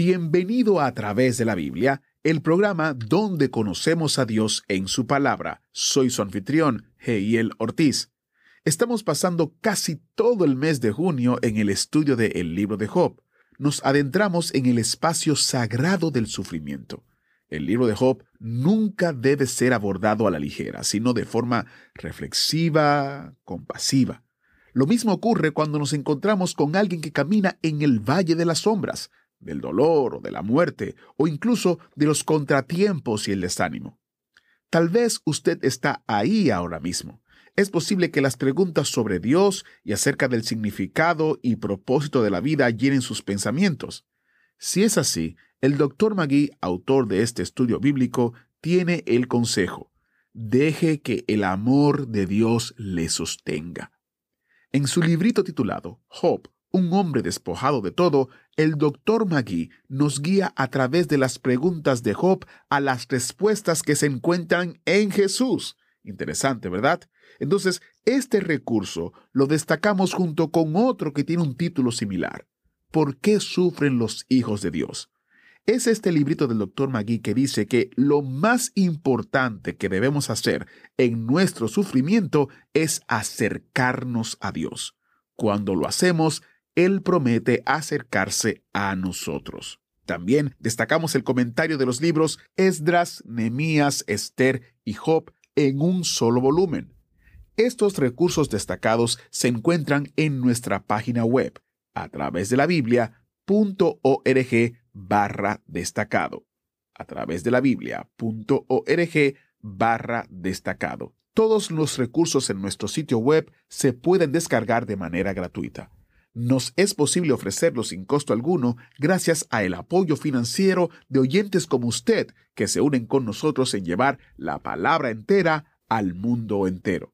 Bienvenido a través de la Biblia, el programa donde conocemos a Dios en su palabra. Soy su anfitrión, Heiel Ortiz. Estamos pasando casi todo el mes de junio en el estudio del el libro de Job. Nos adentramos en el espacio sagrado del sufrimiento. El libro de Job nunca debe ser abordado a la ligera, sino de forma reflexiva, compasiva. Lo mismo ocurre cuando nos encontramos con alguien que camina en el valle de las sombras, del dolor o de la muerte, o incluso de los contratiempos y el desánimo. Tal vez usted está ahí ahora mismo. Es posible que las preguntas sobre Dios y acerca del significado y propósito de la vida llenen sus pensamientos. Si es así, el Dr. Magui, autor de este estudio bíblico, tiene el consejo. Deje que el amor de Dios le sostenga. En su librito titulado Job, un hombre despojado de todo, el Dr. Magui nos guía a través de las preguntas de Job a las respuestas que se encuentran en Jesús. Interesante, ¿verdad? Entonces, este recurso lo destacamos junto con otro que tiene un título similar. ¿Por qué sufren los hijos de Dios? Es este librito del Dr. Magui que dice que lo más importante que debemos hacer en nuestro sufrimiento es acercarnos a Dios. Cuando lo hacemos, Él promete acercarse a nosotros. También destacamos el comentario de los libros Esdras, Nemías, Esther y Job en un solo volumen. Estos recursos destacados se encuentran en nuestra página web a través de la Biblia.org barra destacado. A través de la Biblia.org barra destacado. Todos los recursos en nuestro sitio web se pueden descargar de manera gratuita. Nos es posible ofrecerlo sin costo alguno gracias a el apoyo financiero de oyentes como usted que se unen con nosotros en llevar la palabra entera al mundo entero.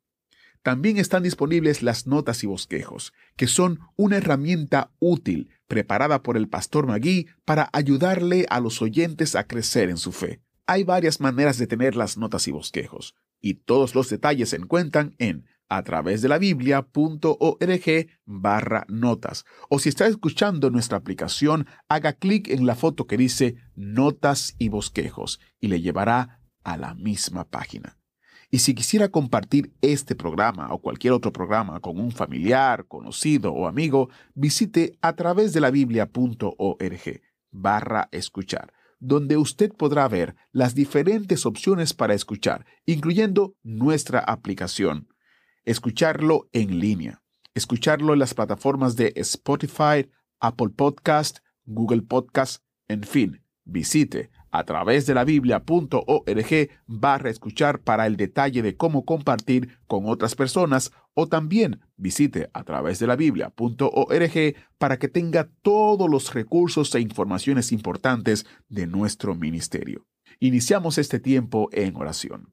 También están disponibles las notas y bosquejos, que son una herramienta útil preparada por el pastor Magui para ayudarle a los oyentes a crecer en su fe. Hay varias maneras de tener las notas y bosquejos, y todos los detalles se encuentran en a través de la biblia.org barra notas. O si está escuchando nuestra aplicación, haga clic en la foto que dice Notas y Bosquejos y le llevará a la misma página. Y si quisiera compartir este programa o cualquier otro programa con un familiar, conocido o amigo, visite a través de la biblia.org barra escuchar, donde usted podrá ver las diferentes opciones para escuchar, incluyendo nuestra aplicación. Escucharlo en línea, escucharlo en las plataformas de Spotify, Apple Podcast, Google Podcast, en fin, visite a través de la biblia.org barra escuchar para el detalle de cómo compartir con otras personas o también visite a través de la biblia.org para que tenga todos los recursos e informaciones importantes de nuestro ministerio. Iniciamos este tiempo en oración.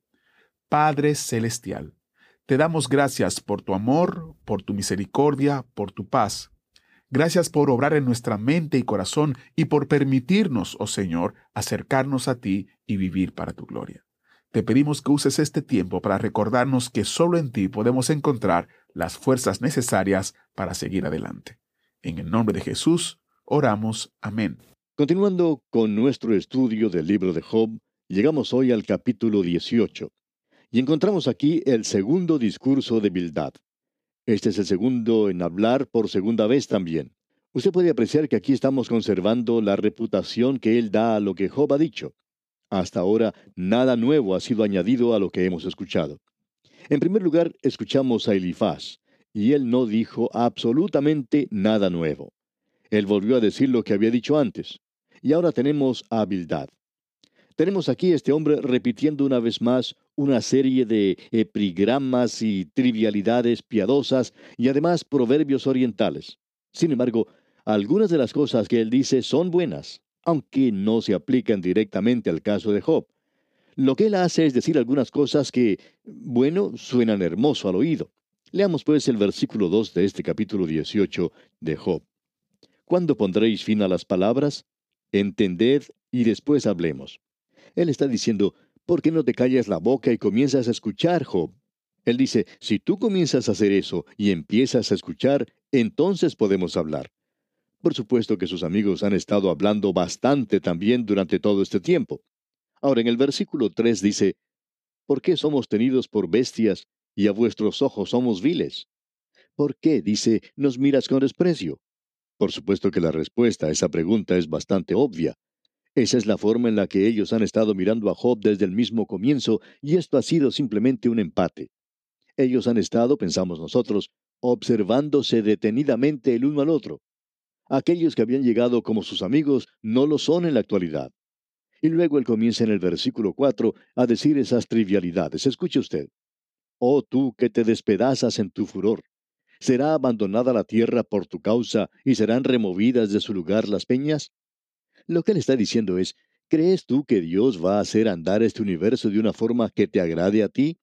Padre Celestial, te damos gracias por tu amor, por tu misericordia, por tu paz Gracias por obrar en nuestra mente y corazón y por permitirnos, oh Señor, acercarnos a ti y vivir para tu gloria. Te pedimos que uses este tiempo para recordarnos que solo en ti podemos encontrar las fuerzas necesarias para seguir adelante. En el nombre de Jesús, oramos. Amén. Continuando con nuestro estudio del libro de Job, llegamos hoy al capítulo 18 y encontramos aquí el segundo discurso de Bildad. Este es el segundo en hablar por segunda vez también. Usted puede apreciar que aquí estamos conservando la reputación que él da a lo que Job ha dicho. Hasta ahora, nada nuevo ha sido añadido a lo que hemos escuchado. En primer lugar, escuchamos a Elifaz, y él no dijo absolutamente nada nuevo. Él volvió a decir lo que había dicho antes. Y ahora tenemos a Bildad. Tenemos aquí a este hombre repitiendo una vez más una serie de epigramas y trivialidades piadosas y además proverbios orientales. Sin embargo, algunas de las cosas que él dice son buenas, aunque no se aplican directamente al caso de Job. Lo que él hace es decir algunas cosas que, bueno, suenan hermoso al oído. Leamos pues el versículo 2 de este capítulo 18 de Job. ¿Cuándo pondréis fin a las palabras? Entended y después hablemos. Él está diciendo, ¿por qué no te callas la boca y comienzas a escuchar, Job? Él dice, si tú comienzas a hacer eso y empiezas a escuchar, entonces podemos hablar. Por supuesto que sus amigos han estado hablando bastante también durante todo este tiempo. Ahora en el versículo 3 dice, ¿por qué somos tenidos por bestias y a vuestros ojos somos viles? ¿Por qué, dice, nos miras con desprecio? Por supuesto que la respuesta a esa pregunta es bastante obvia. Esa es la forma en la que ellos han estado mirando a Job desde el mismo comienzo, y esto ha sido simplemente un empate. Ellos han estado, pensamos nosotros, observándose detenidamente el uno al otro. Aquellos que habían llegado como sus amigos no lo son en la actualidad. Y luego él comienza en el versículo 4 a decir esas trivialidades. Escuche usted. Oh tú que te despedazas en tu furor. ¿Será abandonada la tierra por tu causa y serán removidas de su lugar las peñas? Lo que él está diciendo es, ¿crees tú que Dios va a hacer andar este universo de una forma que te agrade a ti?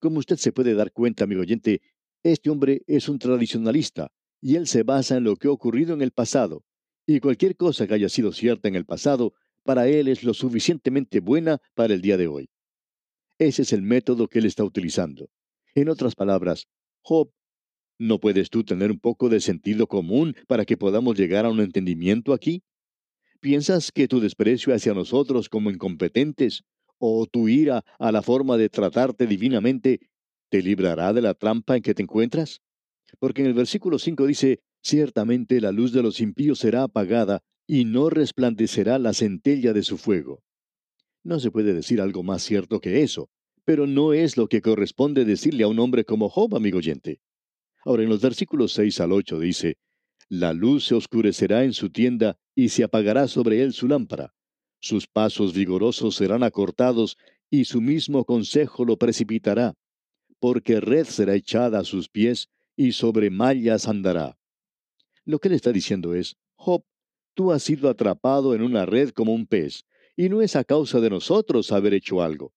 Como usted se puede dar cuenta, amigo oyente, este hombre es un tradicionalista y él se basa en lo que ha ocurrido en el pasado. Y cualquier cosa que haya sido cierta en el pasado para él es lo suficientemente buena para el día de hoy. Ese es el método que él está utilizando. En otras palabras, Job, ¿no puedes tú tener un poco de sentido común para que podamos llegar a un entendimiento aquí? ¿Piensas que tu desprecio hacia nosotros como incompetentes o tu ira a la forma de tratarte divinamente te librará de la trampa en que te encuentras? Porque en el versículo 5 dice, ciertamente la luz de los impíos será apagada y no resplandecerá la centella de su fuego. No se puede decir algo más cierto que eso, pero no es lo que corresponde decirle a un hombre como Job, amigo oyente. Ahora en los versículos 6 al 8 dice, La luz se oscurecerá en su tienda y se apagará sobre él su lámpara. Sus pasos vigorosos serán acortados y su mismo consejo lo precipitará, porque red será echada a sus pies y sobre mallas andará. Lo que él está diciendo es, Job, Tú has sido atrapado en una red como un pez, y no es a causa de nosotros haber hecho algo.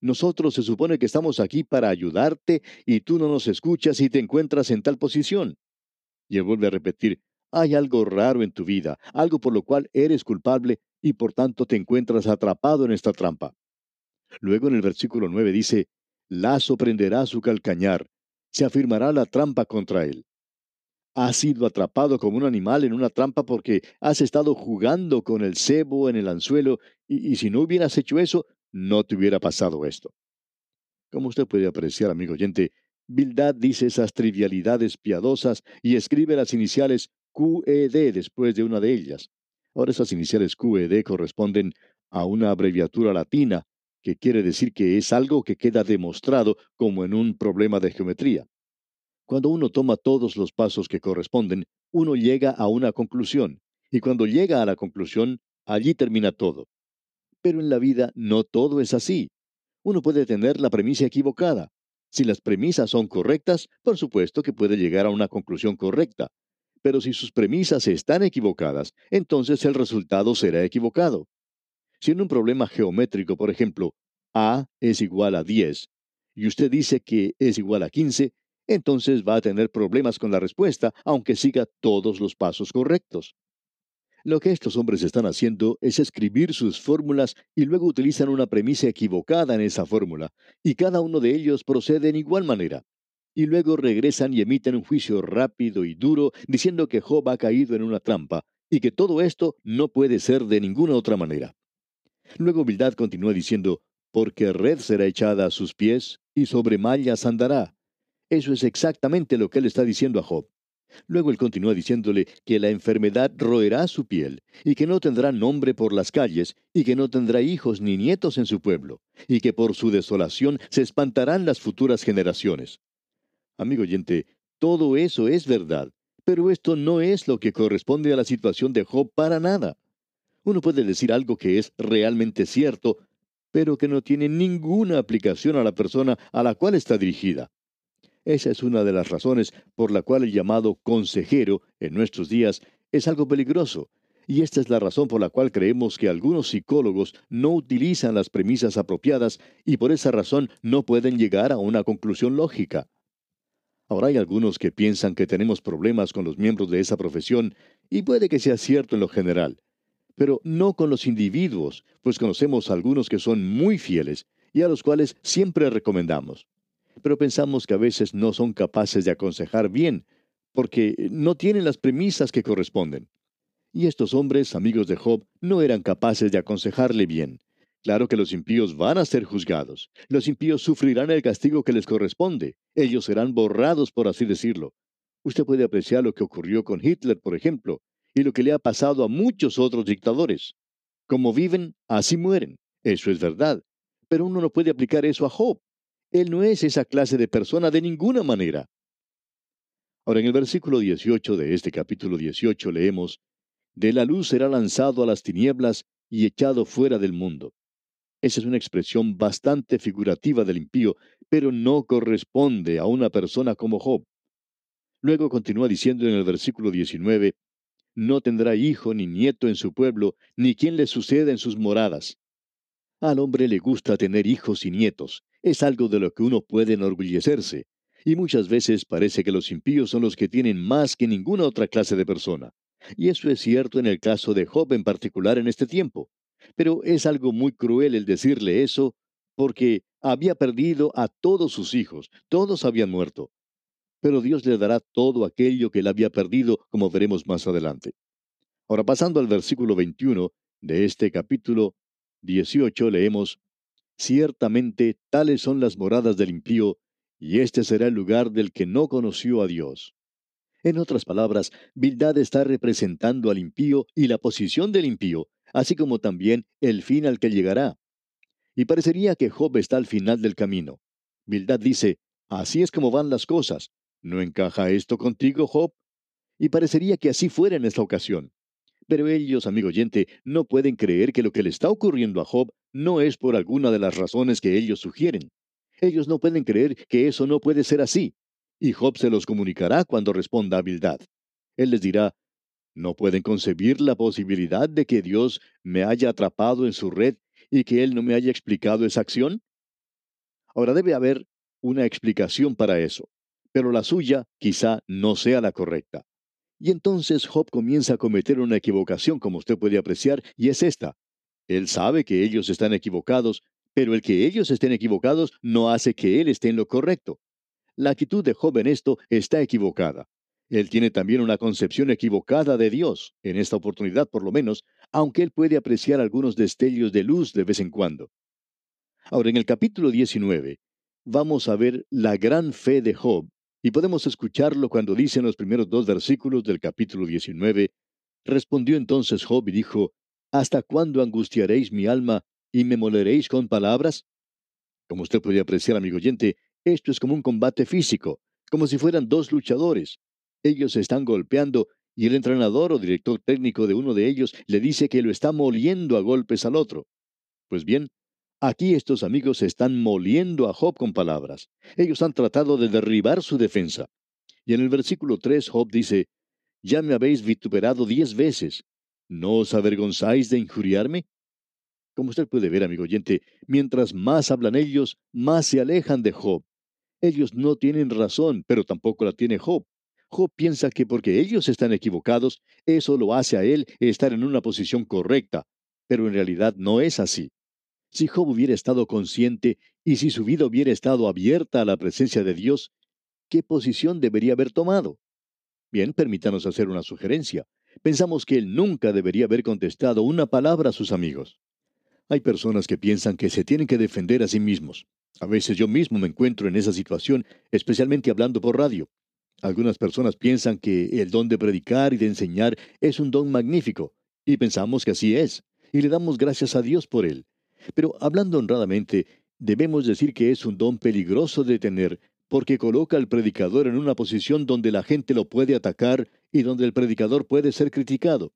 Nosotros se supone que estamos aquí para ayudarte y tú no nos escuchas y te encuentras en tal posición. Y él vuelve a repetir, hay algo raro en tu vida, algo por lo cual eres culpable y por tanto te encuentras atrapado en esta trampa. Luego en el versículo 9 dice, Lazo prenderá su calcañar, se afirmará la trampa contra él. Has sido atrapado como un animal en una trampa porque has estado jugando con el cebo en el anzuelo y, si no hubieras hecho eso, no te hubiera pasado esto. Como usted puede apreciar, amigo oyente, Bildad dice esas trivialidades piadosas y escribe las iniciales QED después de una de ellas. Ahora esas iniciales QED corresponden a una abreviatura latina, que quiere decir que es algo que queda demostrado como en un problema de geometría. Cuando uno toma todos los pasos que corresponden, uno llega a una conclusión, y cuando llega a la conclusión, allí termina todo. Pero en la vida no todo es así. Uno puede tener la premisa equivocada. Si las premisas son correctas, por supuesto que puede llegar a una conclusión correcta. Pero si sus premisas están equivocadas, entonces el resultado será equivocado. Si en un problema geométrico, por ejemplo, A es igual a 10, y usted dice que es igual a 15, entonces va a tener problemas con la respuesta, aunque siga todos los pasos correctos. Lo que estos hombres están haciendo es escribir sus fórmulas y luego utilizan una premisa equivocada en esa fórmula, y cada uno de ellos procede en igual manera. Y luego regresan y emiten un juicio rápido y duro diciendo que Job ha caído en una trampa y que todo esto no puede ser de ninguna otra manera. Luego Bildad continúa diciendo, porque red será echada a sus pies y sobre mallas andará. Eso es exactamente lo que él está diciendo a Job. Luego él continúa diciéndole que la enfermedad roerá su piel, y que no tendrá nombre por las calles, y que no tendrá hijos ni nietos en su pueblo, y que por su desolación se espantarán las futuras generaciones. Amigo oyente, todo eso es verdad, pero esto no es lo que corresponde a la situación de Job para nada. Uno puede decir algo que es realmente cierto, pero que no tiene ninguna aplicación a la persona a la cual está dirigida. Esa es una de las razones por la cual el llamado consejero en nuestros días es algo peligroso. Y esta es la razón por la cual creemos que algunos psicólogos no utilizan las premisas apropiadas y por esa razón no pueden llegar a una conclusión lógica. Ahora hay algunos que piensan que tenemos problemas con los miembros de esa profesión y puede que sea cierto en lo general, pero no con los individuos, pues conocemos algunos que son muy fieles y a los cuales siempre recomendamos. Pero pensamos que a veces no son capaces de aconsejar bien, porque no tienen las premisas que corresponden. Y estos hombres, amigos de Job, no eran capaces de aconsejarle bien. Claro que los impíos van a ser juzgados. Los impíos sufrirán el castigo que les corresponde. Ellos serán borrados, por así decirlo. Usted puede apreciar lo que ocurrió con Hitler, por ejemplo, y lo que le ha pasado a muchos otros dictadores. Como viven, así mueren. Eso es verdad. Pero uno no puede aplicar eso a Job. Él no es esa clase de persona de ninguna manera. Ahora, en el versículo 18 de este capítulo 18 leemos, de la luz será lanzado a las tinieblas y echado fuera del mundo. Esa es una expresión bastante figurativa del impío, pero no corresponde a una persona como Job. Luego continúa diciendo en el versículo 19, no tendrá hijo ni nieto en su pueblo, ni quien le suceda en sus moradas. Al hombre le gusta tener hijos y nietos, es algo de lo que uno puede enorgullecerse, y muchas veces parece que los impíos son los que tienen más que ninguna otra clase de persona. Y eso es cierto en el caso de Job en particular en este tiempo. Pero es algo muy cruel el decirle eso, porque había perdido a todos sus hijos, todos habían muerto. Pero Dios le dará todo aquello que él había perdido, como veremos más adelante. Ahora pasando al versículo 21 de este capítulo 18 leemos, Ciertamente tales son las moradas del impío, y este será el lugar del que no conoció a Dios. En otras palabras, Bildad está representando al impío y la posición del impío, así como también el fin al que llegará. Y parecería que Job está al final del camino. Bildad dice, así es como van las cosas. ¿No encaja esto contigo, Job? Y parecería que así fuera en esta ocasión. Pero ellos, amigo oyente, no pueden creer que lo que le está ocurriendo a Job no es por alguna de las razones que ellos sugieren. Ellos no pueden creer que eso no puede ser así y Job se los comunicará cuando responda a Bildad. Él les dirá, ¿no pueden concebir la posibilidad de que Dios me haya atrapado en su red y que Él no me haya explicado esa acción? Ahora debe haber una explicación para eso, pero la suya quizá no sea la correcta. Y entonces Job comienza a cometer una equivocación, como usted puede apreciar, y es esta. Él sabe que ellos están equivocados, pero el que ellos estén equivocados no hace que él esté en lo correcto. La actitud de Job en esto está equivocada. Él tiene también una concepción equivocada de Dios, en esta oportunidad por lo menos, aunque él puede apreciar algunos destellos de luz de vez en cuando. Ahora, en el capítulo 19, vamos a ver la gran fe de Job, y podemos escucharlo cuando dice en los primeros dos versículos del capítulo 19, Respondió entonces Job y dijo, ¿Hasta cuándo angustiaréis mi alma y me moleréis con palabras? Como usted puede apreciar, amigo oyente, esto es como un combate físico, como si fueran dos luchadores. Ellos se están golpeando y el entrenador o director técnico de uno de ellos le dice que lo está moliendo a golpes al otro. Pues bien, aquí estos amigos están moliendo a Job con palabras. Ellos han tratado de derribar su defensa. Y en el versículo 3 Job dice, Ya me habéis vituperado diez veces. ¿No os avergonzáis de injuriarme? Como usted puede ver, amigo oyente, mientras más hablan ellos, más se alejan de Job. Ellos no tienen razón, pero tampoco la tiene Job. Job piensa que porque ellos están equivocados, eso lo hace a él estar en una posición correcta, pero en realidad no es así. Si Job hubiera estado consciente y si su vida hubiera estado abierta a la presencia de Dios, ¿qué posición debería haber tomado? Bien, permítanos hacer una sugerencia. Pensamos que él nunca debería haber contestado una palabra a sus amigos. Hay personas que piensan que se tienen que defender a sí mismos. A veces yo mismo me encuentro en esa situación, especialmente hablando por radio. Algunas personas piensan que el don de predicar y de enseñar es un don magnífico, y pensamos que así es, y le damos gracias a Dios por él. Pero hablando honradamente, debemos decir que es un don peligroso de tener, porque coloca al predicador en una posición donde la gente lo puede atacar y donde el predicador puede ser criticado.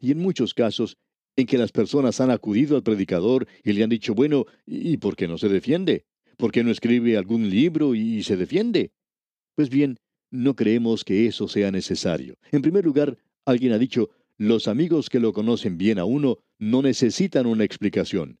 Y en muchos casos, en que las personas han acudido al predicador y le han dicho, bueno, ¿y por qué no se defiende? ¿Por qué no escribe algún libro y se defiende? Pues bien, no creemos que eso sea necesario. En primer lugar, Alguien ha dicho, los amigos que lo conocen bien a uno no necesitan una explicación.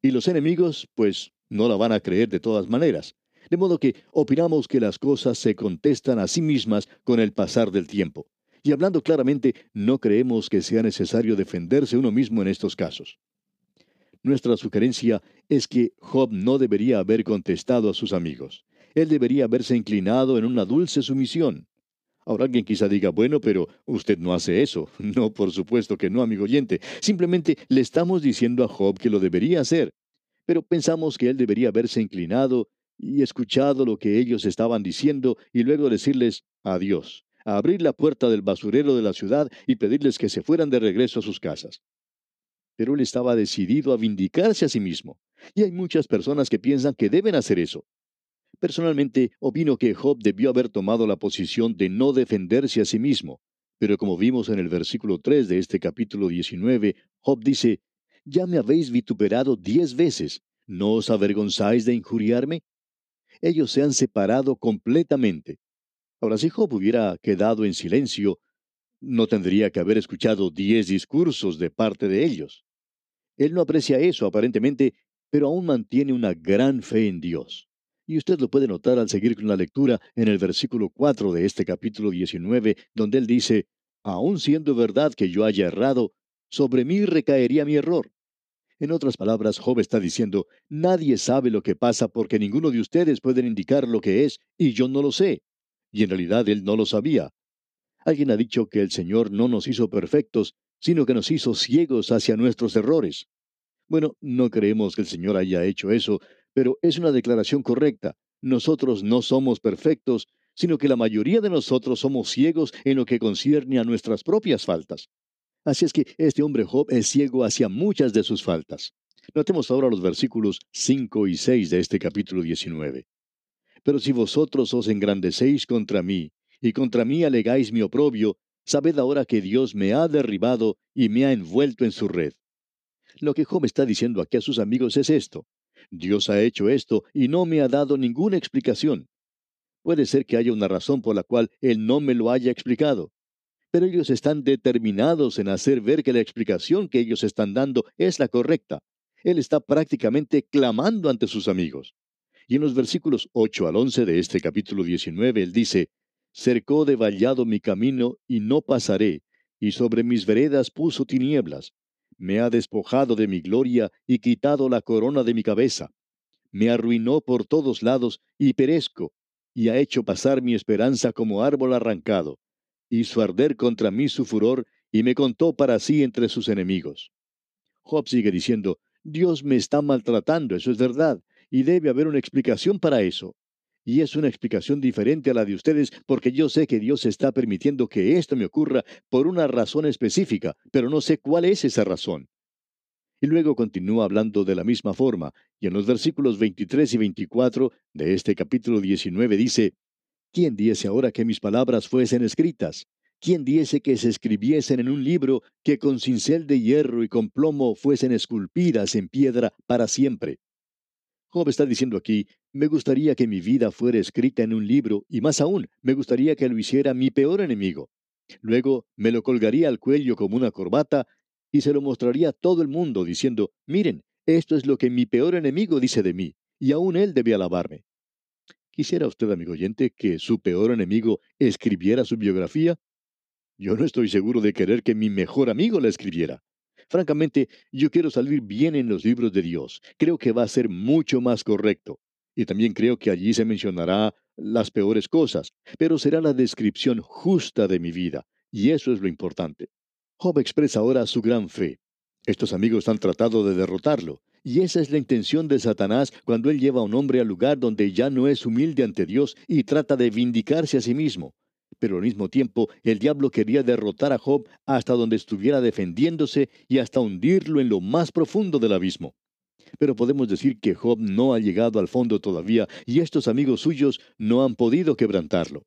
Y los enemigos, pues, no la van a creer de todas maneras. De modo que opinamos que las cosas se contestan a sí mismas con el pasar del tiempo. Y hablando claramente, no creemos que sea necesario defenderse uno mismo en estos casos. Nuestra sugerencia es que Job no debería haber contestado a sus amigos. Él debería haberse inclinado en una dulce sumisión. Ahora alguien quizá diga, bueno, pero usted no hace eso. No, por supuesto que no, amigo oyente. Simplemente le estamos diciendo a Job que lo debería hacer. Pero pensamos que él debería haberse inclinado y escuchado lo que ellos estaban diciendo y luego decirles adiós, a abrir la puerta del basurero de la ciudad y pedirles que se fueran de regreso a sus casas. Pero él estaba decidido a vindicarse a sí mismo. Y hay muchas personas que piensan que deben hacer eso. Personalmente, opino que Job debió haber tomado la posición de no defenderse a sí mismo. Pero como vimos en el versículo 3 de este capítulo 19, Job dice, Ya me habéis vituperado diez veces, ¿no os avergonzáis de injuriarme? Ellos se han separado completamente. Ahora, si Job hubiera quedado en silencio, no tendría que haber escuchado diez discursos de parte de ellos. Él no aprecia eso aparentemente, pero aún mantiene una gran fe en Dios. Y usted lo puede notar al seguir con la lectura en el versículo 4 de este capítulo 19, donde él dice, Aun siendo verdad que yo haya errado, sobre mí recaería mi error. En otras palabras, Job está diciendo, nadie sabe lo que pasa porque ninguno de ustedes puede indicar lo que es, y yo no lo sé. Y en realidad él no lo sabía. Alguien ha dicho que el Señor no nos hizo perfectos, sino que nos hizo ciegos hacia nuestros errores. Bueno, no creemos que el Señor haya hecho eso, pero es una declaración correcta. Nosotros no somos perfectos, sino que la mayoría de nosotros somos ciegos en lo que concierne a nuestras propias faltas. Así es que este hombre Job es ciego hacia muchas de sus faltas. Notemos ahora los versículos 5 y 6 de este capítulo 19. Pero si vosotros os engrandecéis contra mí, y contra mí alegáis mi oprobio, sabed ahora que Dios me ha derribado y me ha envuelto en su red. Lo que Job está diciendo aquí a sus amigos es esto. Dios ha hecho esto y no me ha dado ninguna explicación. Puede ser que haya una razón por la cual Él no me lo haya explicado. Pero ellos están determinados en hacer ver que la explicación que ellos están dando es la correcta. Él está prácticamente clamando ante sus amigos. Y en los versículos 8 al 11 de este capítulo 19, Él dice, Cercó de vallado mi camino y no pasaré, y sobre mis veredas puso tinieblas me ha despojado de mi gloria y quitado la corona de mi cabeza. Me arruinó por todos lados y perezco, y ha hecho pasar mi esperanza como árbol arrancado. Hizo arder contra mí su furor y me contó para sí entre sus enemigos. Job sigue diciendo, Dios me está maltratando, eso es verdad, y debe haber una explicación para eso. Y es una explicación diferente a la de ustedes porque yo sé que Dios está permitiendo que esto me ocurra por una razón específica, pero no sé cuál es esa razón. Y luego continúa hablando de la misma forma, y en los versículos 23 y 24 de este capítulo 19 dice, ¿Quién diese ahora que mis palabras fuesen escritas? ¿Quién diese que se escribiesen en un libro que con cincel de hierro y con plomo fuesen esculpidas en piedra para siempre? Job está diciendo aquí, me gustaría que mi vida fuera escrita en un libro, y más aún, me gustaría que lo hiciera mi peor enemigo. Luego me lo colgaría al cuello como una corbata y se lo mostraría a todo el mundo diciendo, miren, esto es lo que mi peor enemigo dice de mí, y aún él debe alabarme. ¿Quisiera usted, amigo oyente, que su peor enemigo escribiera su biografía? Yo no estoy seguro de querer que mi mejor amigo la escribiera. Francamente, yo quiero salir bien en los libros de Dios. Creo que va a ser mucho más correcto. Y también creo que allí se mencionará las peores cosas, pero será la descripción justa de mi vida, y eso es lo importante. Job expresa ahora su gran fe. Estos amigos han tratado de derrotarlo, y esa es la intención de Satanás cuando él lleva a un hombre al lugar donde ya no es humilde ante Dios y trata de vindicarse a sí mismo pero al mismo tiempo el diablo quería derrotar a Job hasta donde estuviera defendiéndose y hasta hundirlo en lo más profundo del abismo. Pero podemos decir que Job no ha llegado al fondo todavía y estos amigos suyos no han podido quebrantarlo.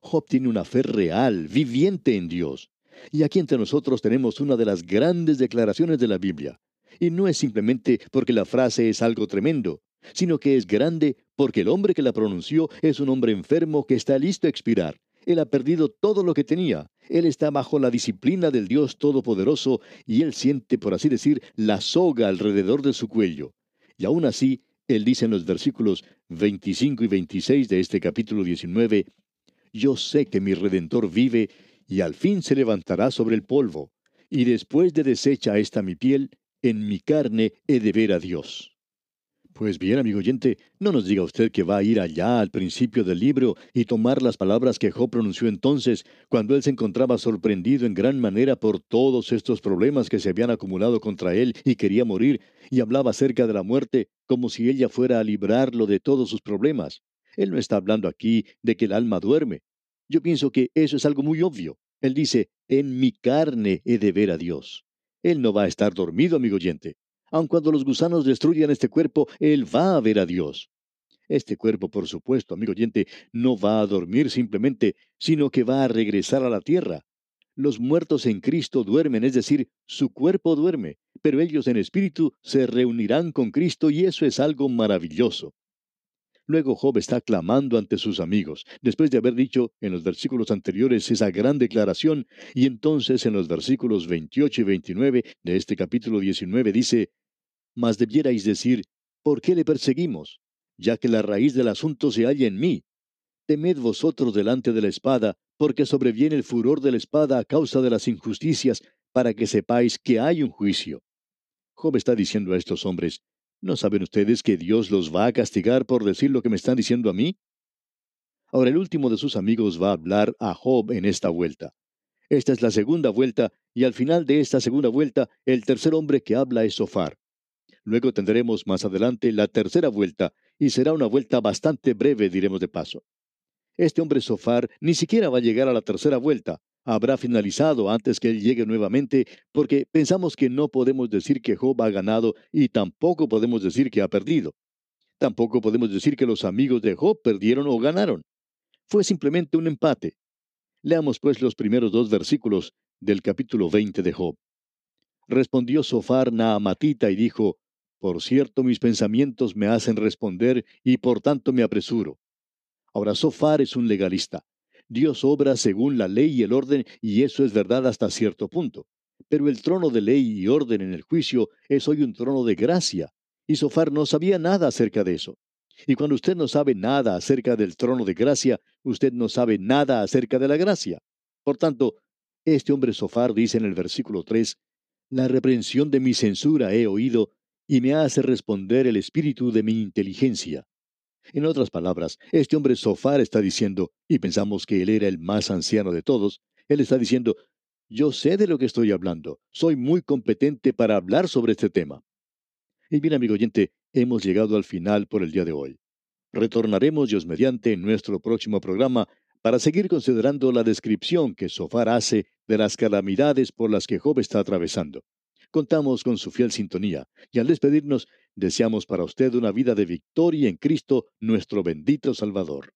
Job tiene una fe real, viviente en Dios. Y aquí entre nosotros tenemos una de las grandes declaraciones de la Biblia. Y no es simplemente porque la frase es algo tremendo, sino que es grande porque el hombre que la pronunció es un hombre enfermo que está listo a expirar Él ha perdido todo lo que tenía. Él está bajo la disciplina del Dios Todopoderoso y él siente, por así decir, la soga alrededor de su cuello. Y aún así, él dice en los versículos 25 y 26 de este capítulo 19, Yo sé que mi Redentor vive y al fin se levantará sobre el polvo, y después de deshecha esta mi piel, en mi carne he de ver a Dios. Pues bien, amigo oyente, no nos diga usted que va a ir allá al principio del libro y tomar las palabras que Job pronunció entonces, cuando él se encontraba sorprendido en gran manera por todos estos problemas que se habían acumulado contra él y quería morir, y hablaba acerca de la muerte como si ella fuera a librarlo de todos sus problemas. Él no está hablando aquí de que el alma duerme. Yo pienso que eso es algo muy obvio. Él dice, en mi carne he de ver a Dios. Él no va a estar dormido, amigo oyente. Aun cuando los gusanos destruyan este cuerpo, Él va a ver a Dios. Este cuerpo, por supuesto, amigo oyente, no va a dormir simplemente, sino que va a regresar a la tierra. Los muertos en Cristo duermen, es decir, su cuerpo duerme, pero ellos en espíritu se reunirán con Cristo y eso es algo maravilloso. Luego Job está clamando ante sus amigos, después de haber dicho en los versículos anteriores esa gran declaración, y entonces en los versículos 28 y 29 de este capítulo 19 dice, Mas debierais decir, ¿por qué le perseguimos? Ya que la raíz del asunto se halla en mí. Temed vosotros delante de la espada, porque sobreviene el furor de la espada a causa de las injusticias, para que sepáis que hay un juicio. Job está diciendo a estos hombres, ¿No saben ustedes que Dios los va a castigar por decir lo que me están diciendo a mí? Ahora el último de sus amigos va a hablar a Job en esta vuelta. Esta es la segunda vuelta, y al final de esta segunda vuelta, el tercer hombre que habla es Sofar. Luego tendremos más adelante la tercera vuelta, y será una vuelta bastante breve, diremos de paso. Este hombre Sofar ni siquiera va a llegar a la tercera vuelta, habrá finalizado antes que él llegue nuevamente, porque pensamos que no podemos decir que Job ha ganado y tampoco podemos decir que ha perdido. Tampoco podemos decir que los amigos de Job perdieron o ganaron. Fue simplemente un empate. Leamos pues los primeros dos versículos del capítulo 20 de Job. Respondió Sofar Naamatita y dijo, Por cierto mis pensamientos me hacen responder y por tanto me apresuro. Ahora Sofar es un legalista. Dios obra según la ley y el orden, y eso es verdad hasta cierto punto. Pero el trono de ley y orden en el juicio es hoy un trono de gracia, y Sofar no sabía nada acerca de eso. Y cuando usted no sabe nada acerca del trono de gracia, usted no sabe nada acerca de la gracia. Por tanto, este hombre Sofar dice en el versículo 3, La reprensión de mi censura he oído, y me hace responder el espíritu de mi inteligencia. En otras palabras, este hombre Sofar está diciendo, y pensamos que él era el más anciano de todos, él está diciendo, yo sé de lo que estoy hablando, soy muy competente para hablar sobre este tema. Y bien, amigo oyente, hemos llegado al final por el día de hoy. Retornaremos Dios mediante en nuestro próximo programa para seguir considerando la descripción que Sofar hace de las calamidades por las que Job está atravesando. Contamos con su fiel sintonía y al despedirnos deseamos para usted una vida de victoria en Cristo, nuestro bendito Salvador.